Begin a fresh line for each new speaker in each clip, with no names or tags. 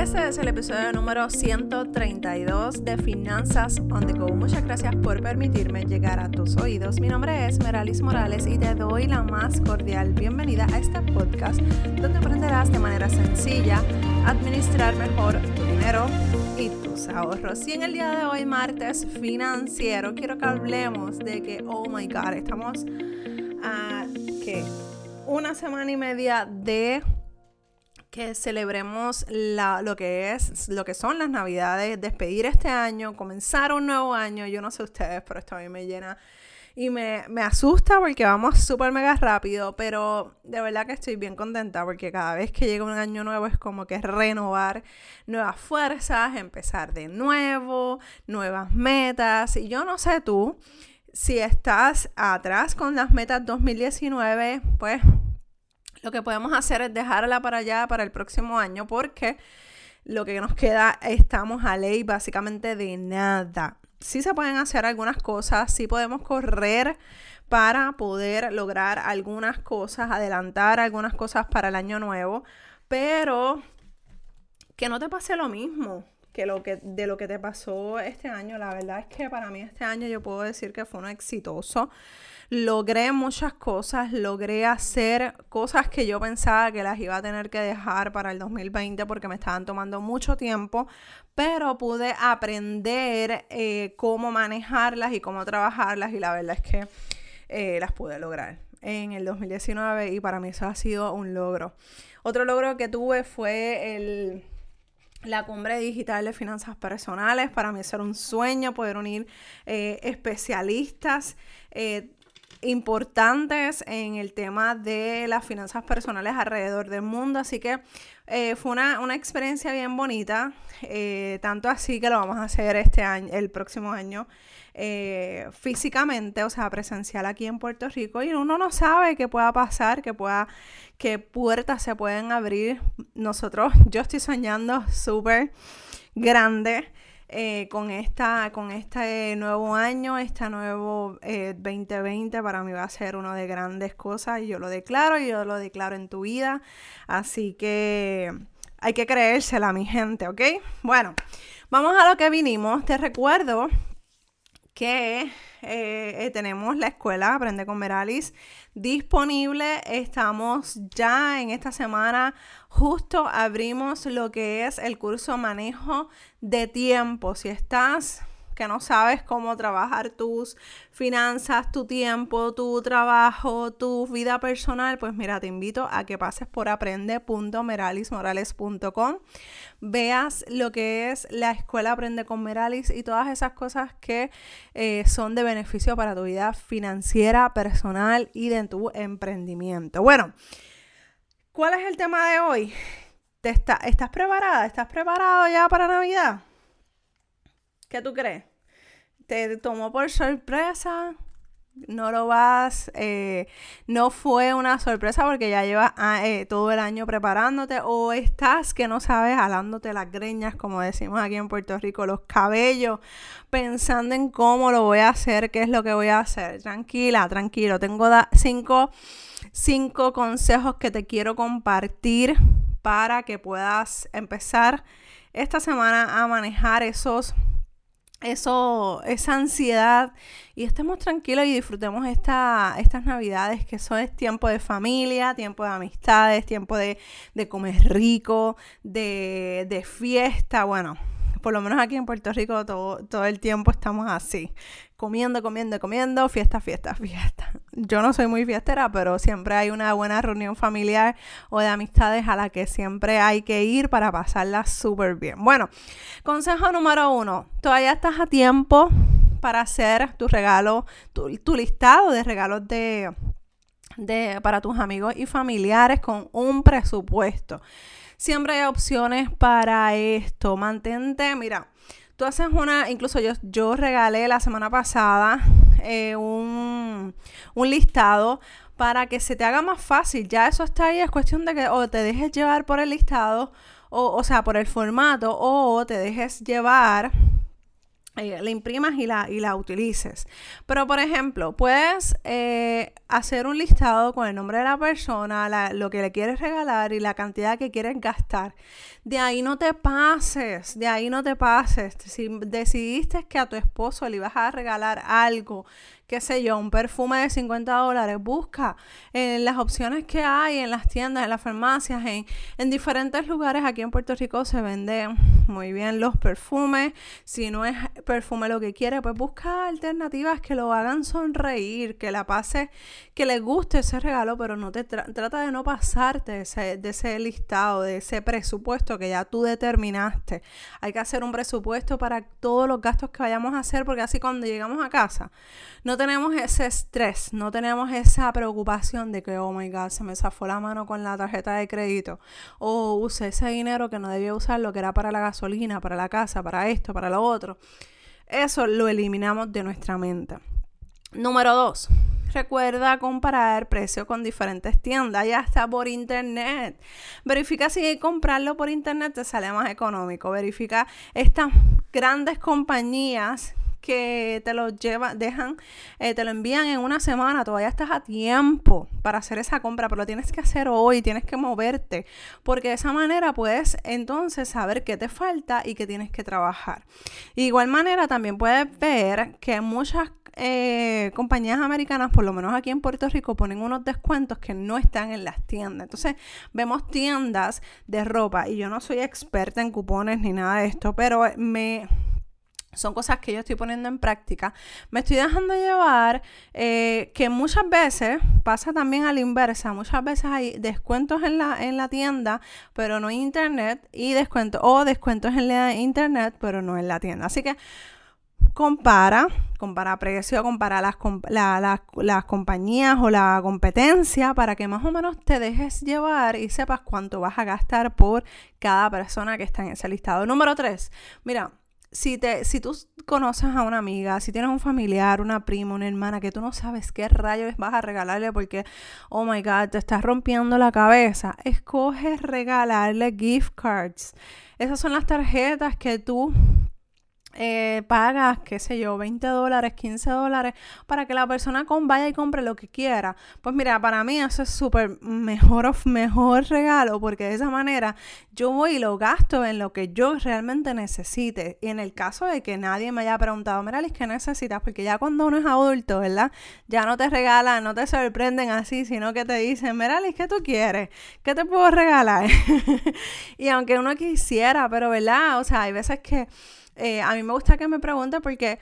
Este es el episodio número 132 de Finanzas on the Go. Muchas gracias por permitirme llegar a tus oídos. Mi nombre es Meralis Morales y te doy la más cordial bienvenida a este podcast donde aprenderás de manera sencilla a administrar mejor tu dinero y tus ahorros. Y en el día de hoy, martes financiero, quiero que hablemos de que, oh my god, estamos a que una semana y media de que celebremos lo que es, lo que son las navidades, despedir este año, comenzar un nuevo año. Yo no sé ustedes, pero esto a mí me llena y me, me asusta porque vamos súper mega rápido, pero de verdad que estoy bien contenta porque cada vez que llega un año nuevo es como que renovar nuevas fuerzas, empezar de nuevo, nuevas metas. Y yo no sé tú, si estás atrás con las metas 2019, pues lo que podemos hacer es dejarla para allá para el próximo año porque lo que nos queda estamos a ley básicamente de nada. Sí se pueden hacer algunas cosas, sí podemos correr para poder lograr algunas cosas, adelantar algunas cosas para el año nuevo, pero que no te pase lo mismo que lo que de lo que te pasó este año. La verdad es que para mí este año yo puedo decir que fue un exitoso logré muchas cosas, logré hacer cosas que yo pensaba que las iba a tener que dejar para el 2020 porque me estaban tomando mucho tiempo, pero pude aprender eh, cómo manejarlas y cómo trabajarlas y la verdad es que eh, las pude lograr en el 2019 y para mí eso ha sido un logro. Otro logro que tuve fue el la cumbre digital de finanzas personales. Para mí era un sueño poder unir eh, especialistas importantes en el tema de las finanzas personales alrededor del mundo. Así que eh, fue una, experiencia bien bonita, eh, tanto así que lo vamos a hacer este año, el próximo año. Eh, físicamente, o sea, presencial aquí en Puerto Rico y uno no sabe qué pueda pasar, que pueda, qué puertas se pueden abrir. Nosotros, yo estoy soñando súper grande eh, con, esta, con este nuevo año, este nuevo 2020 eh, para mí va a ser una de grandes cosas. Yo lo declaro, yo lo declaro en tu vida. Así que hay que creérsela, mi gente, ¿ok? Bueno, vamos a lo que vinimos. Te recuerdo que eh, tenemos la escuela Aprende con Meralis disponible. Estamos ya en esta semana, justo abrimos lo que es el curso manejo de tiempo. Si estás que no sabes cómo trabajar tus finanzas, tu tiempo, tu trabajo, tu vida personal, pues mira, te invito a que pases por aprende.meralismorales.com, veas lo que es la escuela Aprende con Meralis y todas esas cosas que eh, son de beneficio para tu vida financiera, personal y de tu emprendimiento. Bueno, ¿cuál es el tema de hoy? ¿Te ¿Estás preparada? ¿Estás preparado ya para Navidad? ¿Qué tú crees? Te tomó por sorpresa, no lo vas, eh, no fue una sorpresa porque ya llevas ah, eh, todo el año preparándote o estás que no sabes jalándote las greñas, como decimos aquí en Puerto Rico, los cabellos, pensando en cómo lo voy a hacer, qué es lo que voy a hacer. Tranquila, tranquilo, tengo cinco, cinco consejos que te quiero compartir para que puedas empezar esta semana a manejar esos eso, esa ansiedad y estemos tranquilos y disfrutemos esta, estas navidades que eso es tiempo de familia, tiempo de amistades, tiempo de, de comer rico, de, de fiesta, bueno, por lo menos aquí en Puerto Rico todo, todo el tiempo estamos así, comiendo, comiendo, comiendo, fiesta, fiesta, fiesta. Yo no soy muy fiestera, pero siempre hay una buena reunión familiar o de amistades a la que siempre hay que ir para pasarla súper bien. Bueno, consejo número uno, todavía estás a tiempo para hacer tu regalo, tu, tu listado de regalos de, de, para tus amigos y familiares con un presupuesto. Siempre hay opciones para esto. Mantente, mira, tú haces una, incluso yo, yo regalé la semana pasada eh, un, listado para que se te haga más fácil. Ya eso está ahí, es cuestión de que o te dejes llevar por el listado, o, o sea, por el formato, o te dejes llevar eh, la imprimas y la, y la utilices. Pero, por ejemplo, puedes eh, hacer un listado con el nombre de la persona, lo que le quieres regalar y la cantidad que quieres gastar. De ahí no te pases, de ahí no te pases. Si decidiste que a tu esposo le ibas a regalar algo qué sé yo, un perfume de 50 dólares, busca en las opciones que hay en las tiendas, en las farmacias, en, en diferentes lugares aquí en Puerto Rico se venden muy bien los perfumes. Si no es perfume lo que quiere, pues busca alternativas que lo hagan sonreír, que la pase, que le guste ese regalo, pero no te trata de no pasarte ese, de ese listado, de ese presupuesto que ya tú determinaste. Hay que hacer un presupuesto para todos los gastos que vayamos a hacer, porque así cuando llegamos a casa, no tenemos ese estrés, no tenemos esa preocupación de que, oh my God, se me zafó la mano con la tarjeta de crédito, o usé ese dinero que no debía usarlo, que era para la gasolina, para la casa, para esto, para lo otro. Eso lo eliminamos de nuestra mente. Número dos, Recuerda comparar precio con diferentes tiendas, ya está por internet. Verifica si comprarlo por internet te sale más económico. Verifica estas grandes compañías que te lo llevan, dejan, eh, te lo envían en una semana, todavía estás a tiempo para hacer esa compra, pero lo tienes que hacer hoy, tienes que moverte, porque de esa manera puedes entonces saber qué te falta y qué tienes que trabajar. Igual manera también puedes ver que muchas eh, compañías americanas, por lo menos aquí en Puerto Rico, ponen unos descuentos que no están en las tiendas. Entonces, vemos tiendas de ropa y yo no soy experta en cupones ni nada de esto, pero me son cosas que yo estoy poniendo en práctica. Me estoy dejando llevar eh, que muchas veces pasa también a la inversa. Muchas veces hay descuentos en la, en la tienda, pero no en internet. Y descuentos, o descuentos en la internet, pero no en la tienda. Así que compara, compara precio, compara las, las compañías o la competencia para que más o menos te dejes llevar y sepas cuánto vas a gastar por cada persona que está en ese listado. Número 3. Mira, si, te, si tú conoces a una amiga, si tienes un familiar, una prima, una hermana que tú no sabes qué rayos vas a regalarle porque, oh my God, te estás rompiendo la cabeza, escoge regalarle gift cards. Esas son las tarjetas que tú eh, pagas, qué sé yo, 20 dólares, 15 dólares, para que la persona vaya y compre lo que quiera. Pues mira, para mí eso es súper mejor, mejor regalo, porque de esa manera yo voy y lo gasto en lo que yo realmente necesite. Y en el caso de que nadie me haya preguntado, mira, Liz, ¿qué necesitas? Porque ya cuando uno es adulto, ¿verdad? Ya no te regalan, no te sorprenden así, sino que te dicen, mira, Liz, ¿qué tú quieres? ¿Qué te puedo regalar? y aunque uno quisiera, pero ¿verdad? O sea, hay veces que eh, a mí me gusta que me pregunte porque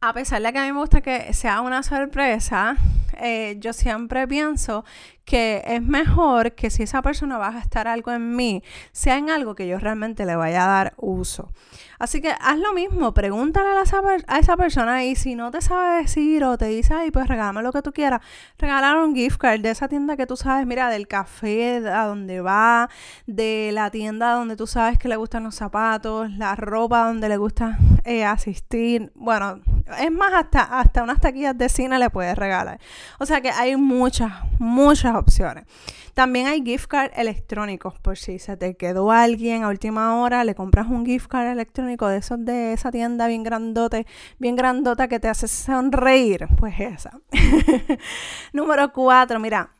a pesar de que a mí me gusta que sea una sorpresa, eh, yo siempre pienso que es mejor que si esa persona va a gastar algo en mí, sea en algo que yo realmente le vaya a dar uso. Así que haz lo mismo, pregúntale a esa, a esa persona y si no te sabe decir o te dice, ay, pues regálame lo que tú quieras, regalar un gift card de esa tienda que tú sabes, mira, del café a donde va, de la tienda donde tú sabes que le gustan los zapatos, la ropa donde le gusta eh, asistir. Bueno, es más, hasta, hasta unas taquillas de cine le puedes regalar. O sea que hay muchas, muchas opciones. También hay gift card electrónicos, por si se te quedó alguien a última hora, le compras un gift card electrónico de esos de esa tienda bien grandote, bien grandota que te hace sonreír. Pues esa. Número cuatro, mira.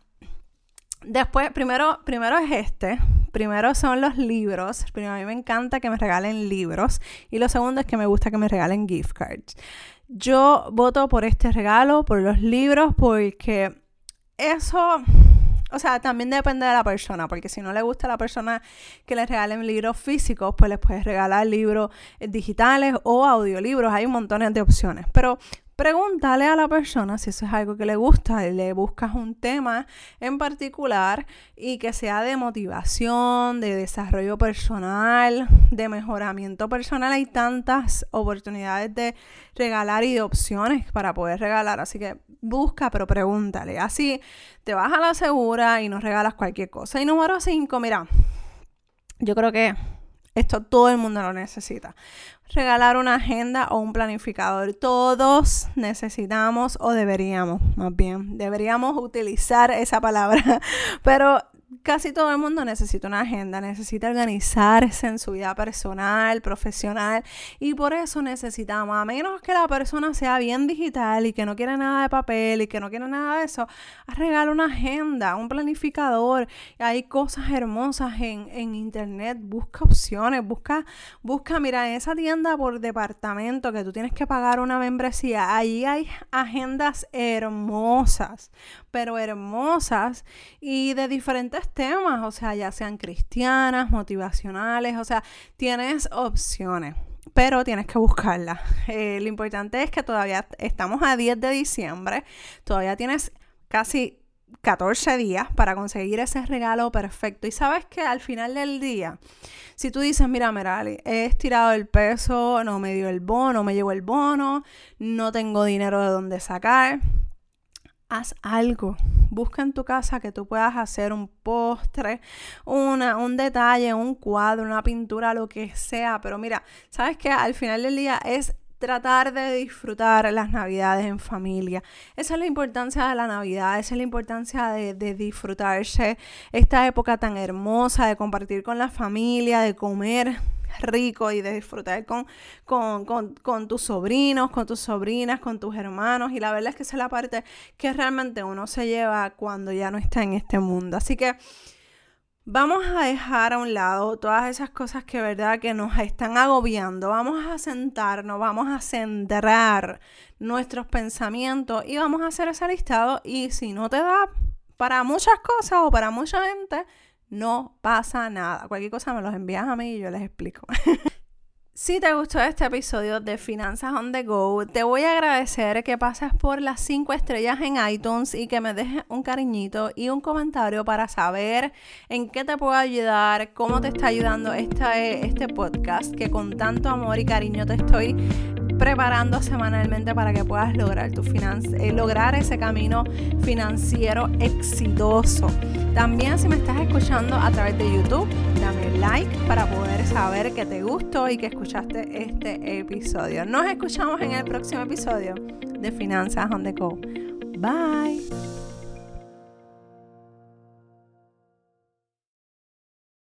Después, primero, primero es este. Primero son los libros. Primero, a mí me encanta que me regalen libros. Y lo segundo es que me gusta que me regalen gift cards. Yo voto por este regalo, por los libros, porque eso, o sea, también depende de la persona, porque si no le gusta a la persona que le regalen libros físicos, pues les puedes regalar libros digitales o audiolibros, hay un montón de opciones. Pero Pregúntale a la persona si eso es algo que le gusta, le buscas un tema en particular y que sea de motivación, de desarrollo personal, de mejoramiento personal. Hay tantas oportunidades de regalar y de opciones para poder regalar, así que busca, pero pregúntale. Así te vas a la segura y no regalas cualquier cosa. Y número 5, mira, yo creo que esto todo el mundo lo necesita. Regalar una agenda o un planificador. Todos necesitamos o deberíamos, más bien, deberíamos utilizar esa palabra. Pero casi todo el mundo necesita una agenda, necesita organizarse en su vida personal, profesional y por eso necesitamos, a menos que la persona sea bien digital y que no quiere nada de papel y que no quiere nada de eso, regala una agenda, un planificador. Hay cosas hermosas en, en internet, busca opciones, busca, busca, mira, en esa tienda por departamento que tú tienes que pagar una membresía, ahí hay agendas hermosas, pero hermosas y de diferentes temas, o sea, ya sean cristianas, motivacionales, o sea, tienes opciones pero tienes que buscarlas. Eh, lo importante es que todavía estamos a 10 de diciembre, todavía tienes casi 14 días para conseguir ese regalo perfecto. Y sabes que al final del día, si tú dices, mira, Merali, he estirado el peso, no me dio el bono, me llevo el bono, no tengo dinero de dónde sacar, haz algo. Busca en tu casa que tú puedas hacer un postre, una, un detalle, un cuadro, una pintura, lo que sea. Pero mira, sabes que al final del día es tratar de disfrutar las navidades en familia. Esa es la importancia de la Navidad, esa es la importancia de, de, disfrutarse esta época tan hermosa, de compartir con la familia, de comer rico y de disfrutar con, con, tus sobrinos, con tus sobrinas, con tus hermanos. Y la verdad es que esa es la parte que realmente uno se lleva cuando ya no está en este mundo. Así que vamos a dejar a un lado todas esas cosas que verdad que nos están agobiando. Vamos a sentarnos, vamos a centrar nuestros pensamientos y vamos a hacer ese listado. Y si no te da para muchas cosas o para mucha gente, no pasa nada. Cualquier cosa me los envías a mí y yo les explico. Si te gustó este episodio de Finanzas on the Go, te voy a agradecer que pases por las 5 estrellas en iTunes y que me dejes un cariñito y un comentario para saber en qué te puedo ayudar, cómo te está ayudando este, este podcast que con tanto amor y cariño te estoy preparando semanalmente para que puedas lograr eh, lograr ese camino financiero exitoso. También si me estás escuchando a través de YouTube, dame like para poder saber que te gustó y que escuchaste este episodio. Nos escuchamos en el próximo episodio de Finanzas on the Go. Bye.